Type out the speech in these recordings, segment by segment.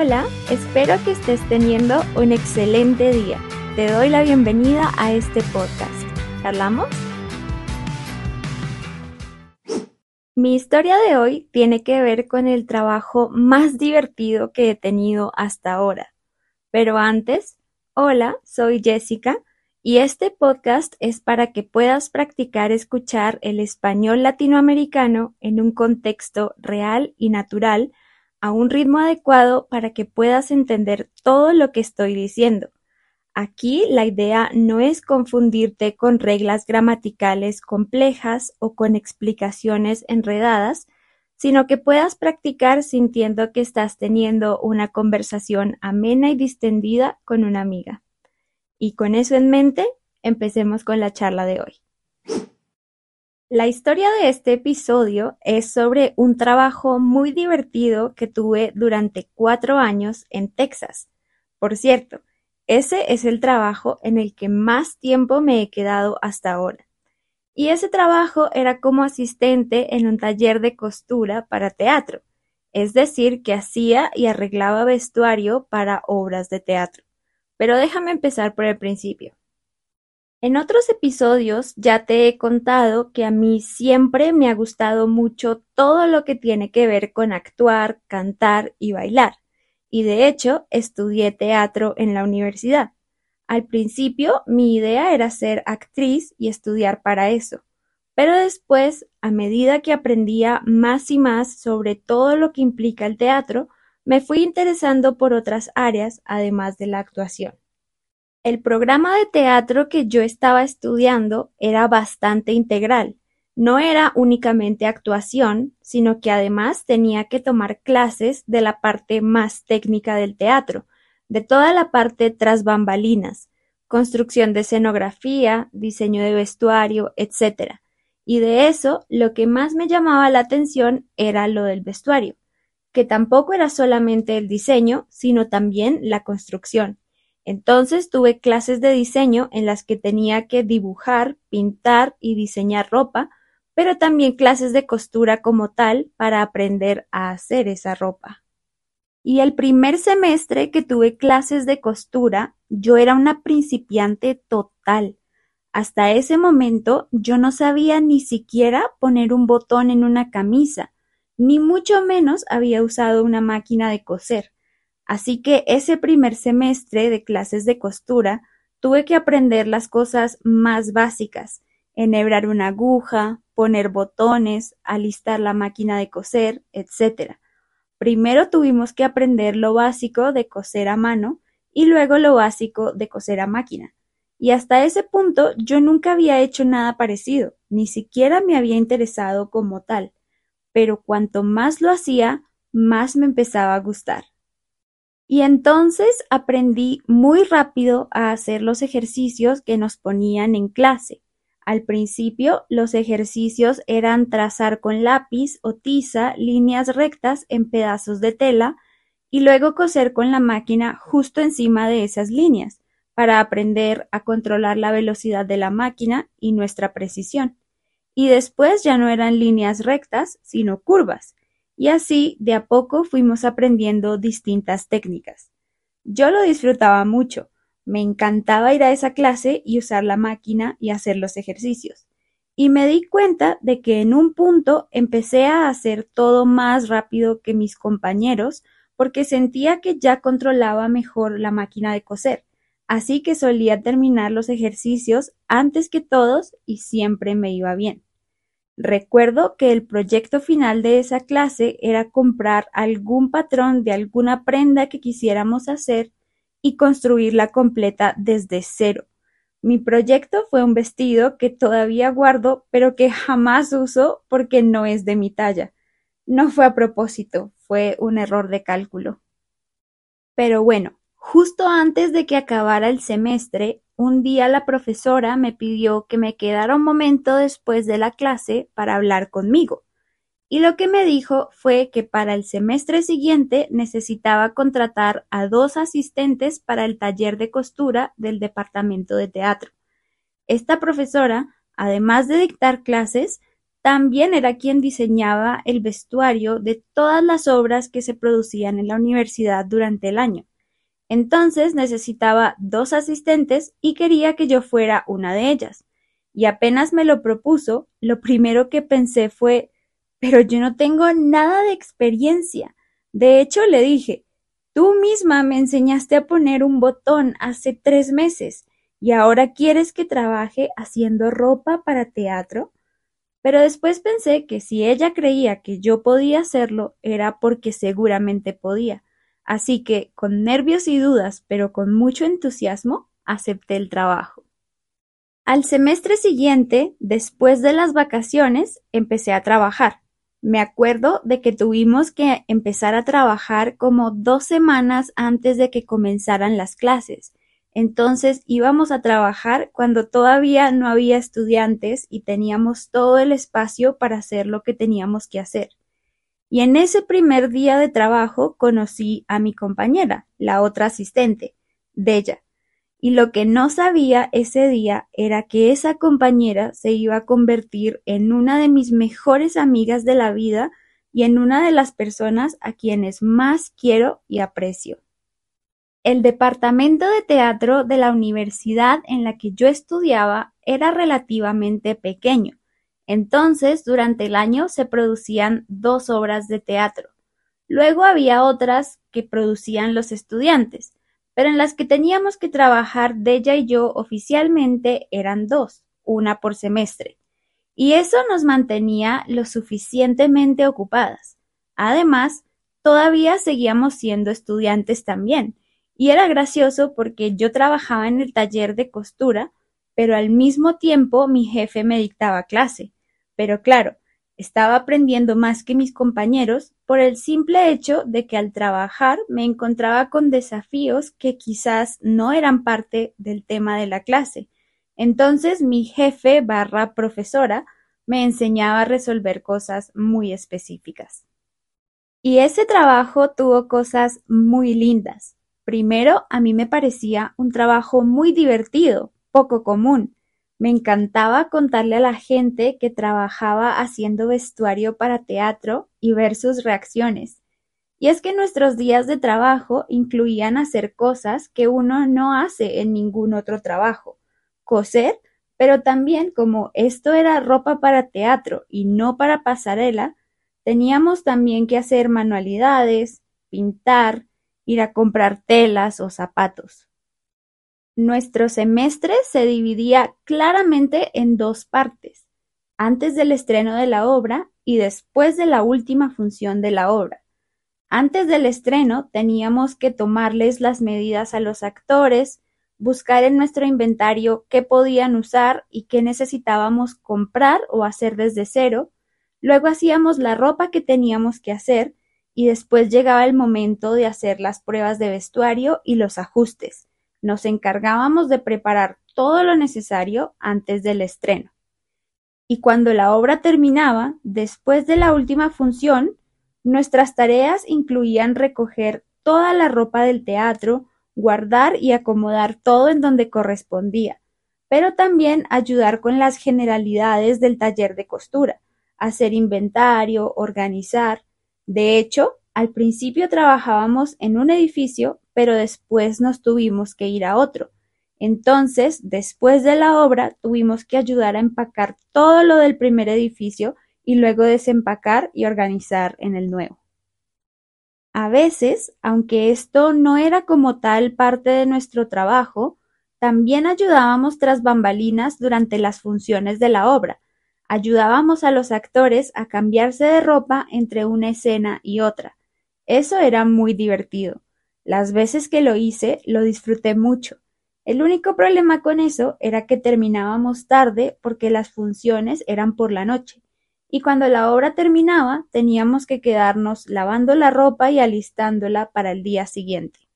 Hola, espero que estés teniendo un excelente día. Te doy la bienvenida a este podcast. ¿Hablamos? Mi historia de hoy tiene que ver con el trabajo más divertido que he tenido hasta ahora. Pero antes, hola, soy Jessica y este podcast es para que puedas practicar escuchar el español latinoamericano en un contexto real y natural a un ritmo adecuado para que puedas entender todo lo que estoy diciendo. Aquí la idea no es confundirte con reglas gramaticales complejas o con explicaciones enredadas, sino que puedas practicar sintiendo que estás teniendo una conversación amena y distendida con una amiga. Y con eso en mente, empecemos con la charla de hoy. La historia de este episodio es sobre un trabajo muy divertido que tuve durante cuatro años en Texas. Por cierto, ese es el trabajo en el que más tiempo me he quedado hasta ahora. Y ese trabajo era como asistente en un taller de costura para teatro, es decir, que hacía y arreglaba vestuario para obras de teatro. Pero déjame empezar por el principio. En otros episodios ya te he contado que a mí siempre me ha gustado mucho todo lo que tiene que ver con actuar, cantar y bailar y de hecho estudié teatro en la universidad. Al principio mi idea era ser actriz y estudiar para eso, pero después, a medida que aprendía más y más sobre todo lo que implica el teatro, me fui interesando por otras áreas además de la actuación. El programa de teatro que yo estaba estudiando era bastante integral, no era únicamente actuación, sino que además tenía que tomar clases de la parte más técnica del teatro, de toda la parte tras bambalinas, construcción de escenografía, diseño de vestuario, etc. Y de eso, lo que más me llamaba la atención era lo del vestuario, que tampoco era solamente el diseño, sino también la construcción. Entonces tuve clases de diseño en las que tenía que dibujar, pintar y diseñar ropa, pero también clases de costura como tal para aprender a hacer esa ropa. Y el primer semestre que tuve clases de costura, yo era una principiante total. Hasta ese momento yo no sabía ni siquiera poner un botón en una camisa, ni mucho menos había usado una máquina de coser. Así que ese primer semestre de clases de costura tuve que aprender las cosas más básicas, enhebrar una aguja, poner botones, alistar la máquina de coser, etc. Primero tuvimos que aprender lo básico de coser a mano y luego lo básico de coser a máquina. Y hasta ese punto yo nunca había hecho nada parecido, ni siquiera me había interesado como tal. Pero cuanto más lo hacía, más me empezaba a gustar. Y entonces aprendí muy rápido a hacer los ejercicios que nos ponían en clase. Al principio, los ejercicios eran trazar con lápiz o tiza líneas rectas en pedazos de tela y luego coser con la máquina justo encima de esas líneas para aprender a controlar la velocidad de la máquina y nuestra precisión. Y después ya no eran líneas rectas, sino curvas. Y así, de a poco fuimos aprendiendo distintas técnicas. Yo lo disfrutaba mucho, me encantaba ir a esa clase y usar la máquina y hacer los ejercicios. Y me di cuenta de que en un punto empecé a hacer todo más rápido que mis compañeros porque sentía que ya controlaba mejor la máquina de coser. Así que solía terminar los ejercicios antes que todos y siempre me iba bien. Recuerdo que el proyecto final de esa clase era comprar algún patrón de alguna prenda que quisiéramos hacer y construirla completa desde cero. Mi proyecto fue un vestido que todavía guardo, pero que jamás uso porque no es de mi talla. No fue a propósito, fue un error de cálculo. Pero bueno, justo antes de que acabara el semestre, un día la profesora me pidió que me quedara un momento después de la clase para hablar conmigo y lo que me dijo fue que para el semestre siguiente necesitaba contratar a dos asistentes para el taller de costura del departamento de teatro. Esta profesora, además de dictar clases, también era quien diseñaba el vestuario de todas las obras que se producían en la universidad durante el año. Entonces necesitaba dos asistentes y quería que yo fuera una de ellas. Y apenas me lo propuso, lo primero que pensé fue pero yo no tengo nada de experiencia. De hecho, le dije Tú misma me enseñaste a poner un botón hace tres meses y ahora quieres que trabaje haciendo ropa para teatro. Pero después pensé que si ella creía que yo podía hacerlo era porque seguramente podía. Así que, con nervios y dudas, pero con mucho entusiasmo, acepté el trabajo. Al semestre siguiente, después de las vacaciones, empecé a trabajar. Me acuerdo de que tuvimos que empezar a trabajar como dos semanas antes de que comenzaran las clases. Entonces íbamos a trabajar cuando todavía no había estudiantes y teníamos todo el espacio para hacer lo que teníamos que hacer. Y en ese primer día de trabajo conocí a mi compañera, la otra asistente, Della y lo que no sabía ese día era que esa compañera se iba a convertir en una de mis mejores amigas de la vida y en una de las personas a quienes más quiero y aprecio. El departamento de teatro de la universidad en la que yo estudiaba era relativamente pequeño. Entonces, durante el año se producían dos obras de teatro. Luego había otras que producían los estudiantes, pero en las que teníamos que trabajar Della y yo oficialmente eran dos, una por semestre, y eso nos mantenía lo suficientemente ocupadas. Además, todavía seguíamos siendo estudiantes también, y era gracioso porque yo trabajaba en el taller de costura, pero al mismo tiempo mi jefe me dictaba clase. Pero claro, estaba aprendiendo más que mis compañeros por el simple hecho de que al trabajar me encontraba con desafíos que quizás no eran parte del tema de la clase. Entonces mi jefe barra profesora me enseñaba a resolver cosas muy específicas. Y ese trabajo tuvo cosas muy lindas. Primero, a mí me parecía un trabajo muy divertido, poco común. Me encantaba contarle a la gente que trabajaba haciendo vestuario para teatro y ver sus reacciones. Y es que nuestros días de trabajo incluían hacer cosas que uno no hace en ningún otro trabajo. Coser, pero también como esto era ropa para teatro y no para pasarela, teníamos también que hacer manualidades, pintar, ir a comprar telas o zapatos. Nuestro semestre se dividía claramente en dos partes, antes del estreno de la obra y después de la última función de la obra. Antes del estreno teníamos que tomarles las medidas a los actores, buscar en nuestro inventario qué podían usar y qué necesitábamos comprar o hacer desde cero, luego hacíamos la ropa que teníamos que hacer y después llegaba el momento de hacer las pruebas de vestuario y los ajustes nos encargábamos de preparar todo lo necesario antes del estreno. Y cuando la obra terminaba, después de la última función, nuestras tareas incluían recoger toda la ropa del teatro, guardar y acomodar todo en donde correspondía, pero también ayudar con las generalidades del taller de costura, hacer inventario, organizar. De hecho, al principio trabajábamos en un edificio pero después nos tuvimos que ir a otro. Entonces, después de la obra, tuvimos que ayudar a empacar todo lo del primer edificio y luego desempacar y organizar en el nuevo. A veces, aunque esto no era como tal parte de nuestro trabajo, también ayudábamos tras bambalinas durante las funciones de la obra. Ayudábamos a los actores a cambiarse de ropa entre una escena y otra. Eso era muy divertido. Las veces que lo hice, lo disfruté mucho. El único problema con eso era que terminábamos tarde porque las funciones eran por la noche, y cuando la obra terminaba teníamos que quedarnos lavando la ropa y alistándola para el día siguiente.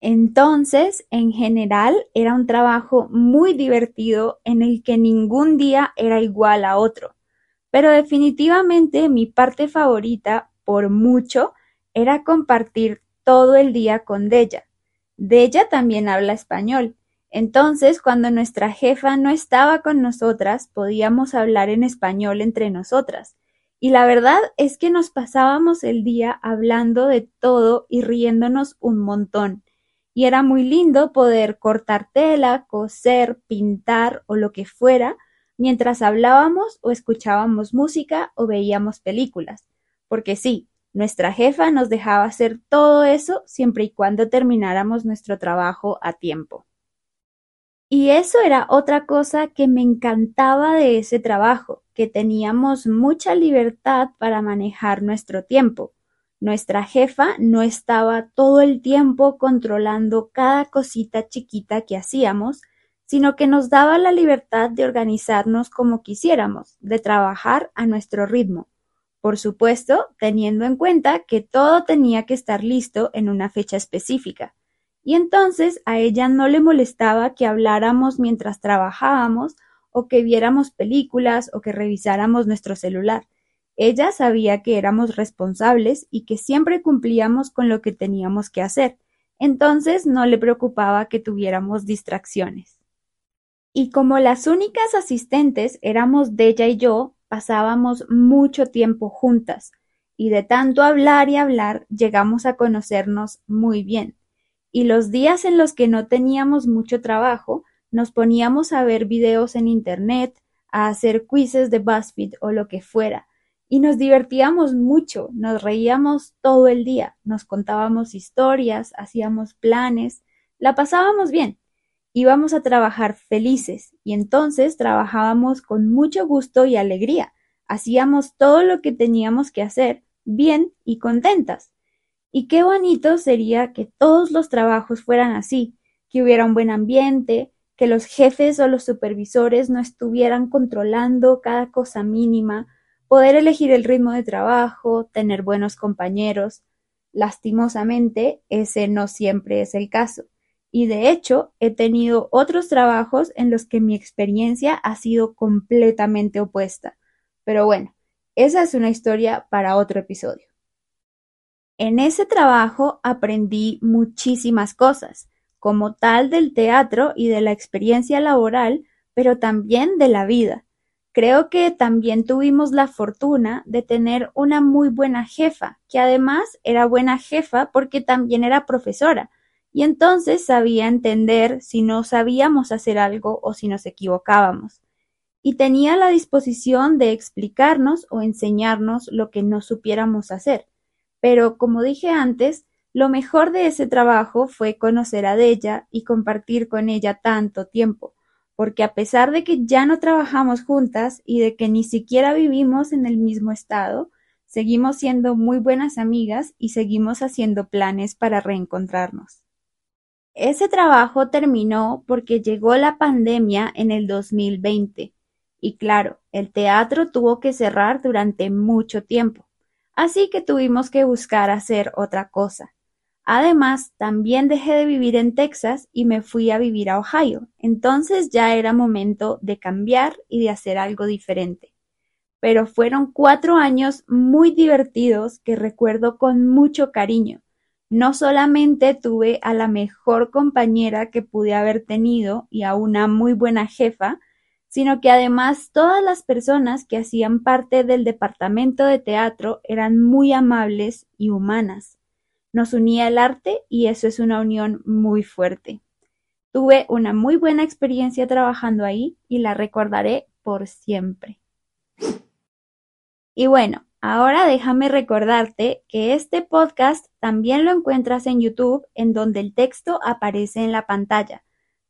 Entonces, en general, era un trabajo muy divertido en el que ningún día era igual a otro. Pero definitivamente mi parte favorita, por mucho, era compartir todo el día con Della. Della también habla español, Entonces, cuando nuestra jefa no estaba con nosotras, podíamos hablar en español entre nosotras. Y la verdad es que nos pasábamos el día hablando de todo y riéndonos un montón. Y era muy lindo poder cortar tela, coser, pintar o lo que fuera mientras hablábamos o escuchábamos música o veíamos películas. Porque sí, nuestra jefa nos dejaba hacer todo eso siempre y cuando termináramos nuestro trabajo a tiempo. Y eso era otra cosa que me encantaba de ese trabajo, que teníamos mucha libertad para manejar nuestro tiempo. Nuestra jefa no estaba todo el tiempo controlando cada cosita chiquita que hacíamos, sino que nos daba la libertad de organizarnos como quisiéramos, de trabajar a nuestro ritmo. Por supuesto, teniendo en cuenta que todo tenía que estar listo en una fecha específica. Y entonces a ella no le molestaba que habláramos mientras trabajábamos o que viéramos películas o que revisáramos nuestro celular. Ella sabía que éramos responsables y que siempre cumplíamos con lo que teníamos que hacer. Entonces no le preocupaba que tuviéramos distracciones. Y como las únicas asistentes éramos Della y yo, pasábamos mucho tiempo juntas, y de tanto hablar y hablar llegamos a conocernos muy bien. Y los días en los que no teníamos mucho trabajo, nos poníamos a ver videos en Internet, a hacer quizzes de BuzzFeed o lo que fuera, y nos divertíamos mucho, nos reíamos todo el día, nos contábamos historias, hacíamos planes, la pasábamos bien, íbamos a trabajar felices y entonces trabajábamos con mucho gusto y alegría, hacíamos todo lo que teníamos que hacer bien y contentas. Y qué bonito sería que todos los trabajos fueran así, que hubiera un buen ambiente, que los jefes o los supervisores no estuvieran controlando cada cosa mínima, poder elegir el ritmo de trabajo, tener buenos compañeros. Lastimosamente, ese no siempre es el caso. Y de hecho, he tenido otros trabajos en los que mi experiencia ha sido completamente opuesta. Pero bueno, esa es una historia para otro episodio. En ese trabajo aprendí muchísimas cosas, como tal del teatro y de la experiencia laboral, pero también de la vida. Creo que también tuvimos la fortuna de tener una muy buena jefa, que además era buena jefa porque también era profesora, y entonces sabía entender si no sabíamos hacer algo o si nos equivocábamos. Y tenía la disposición de explicarnos o enseñarnos lo que no supiéramos hacer. Pero, como dije antes, lo mejor de ese trabajo fue conocer a Della y compartir con ella tanto tiempo, porque a pesar de que ya no trabajamos juntas y de que ni siquiera vivimos en el mismo estado, seguimos siendo muy buenas amigas y seguimos haciendo planes para reencontrarnos. Ese trabajo terminó porque llegó la pandemia en el 2020 y claro, el teatro tuvo que cerrar durante mucho tiempo así que tuvimos que buscar hacer otra cosa. Además, también dejé de vivir en Texas y me fui a vivir a Ohio, entonces ya era momento de cambiar y de hacer algo diferente. Pero fueron cuatro años muy divertidos que recuerdo con mucho cariño. No solamente tuve a la mejor compañera que pude haber tenido y a una muy buena jefa, sino que además todas las personas que hacían parte del departamento de teatro eran muy amables y humanas. Nos unía el arte y eso es una unión muy fuerte. Tuve una muy buena experiencia trabajando ahí y la recordaré por siempre. Y bueno, ahora déjame recordarte que este podcast también lo encuentras en YouTube en donde el texto aparece en la pantalla.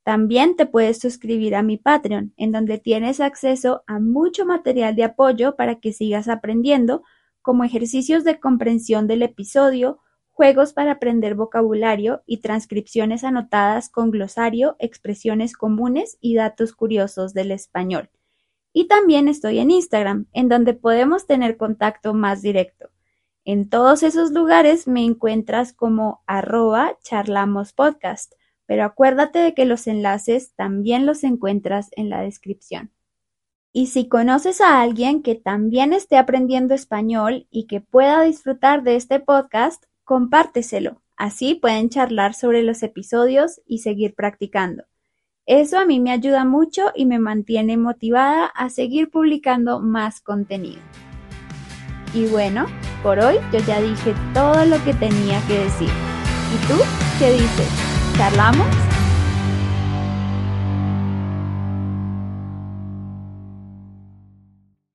También te puedes suscribir a mi Patreon, en donde tienes acceso a mucho material de apoyo para que sigas aprendiendo, como ejercicios de comprensión del episodio, juegos para aprender vocabulario y transcripciones anotadas con glosario, expresiones comunes y datos curiosos del español. Y también estoy en Instagram, en donde podemos tener contacto más directo. En todos esos lugares me encuentras como arroba charlamospodcast pero acuérdate de que los enlaces también los encuentras en la descripción. Y si conoces a alguien que también esté aprendiendo español y que pueda disfrutar de este podcast, compárteselo. Así pueden charlar sobre los episodios y seguir practicando. Eso a mí me ayuda mucho y me mantiene motivada a seguir publicando más contenido. Y bueno, por hoy yo ya dije todo lo que tenía que decir. ¿Y tú qué dices? ¿Charlamos?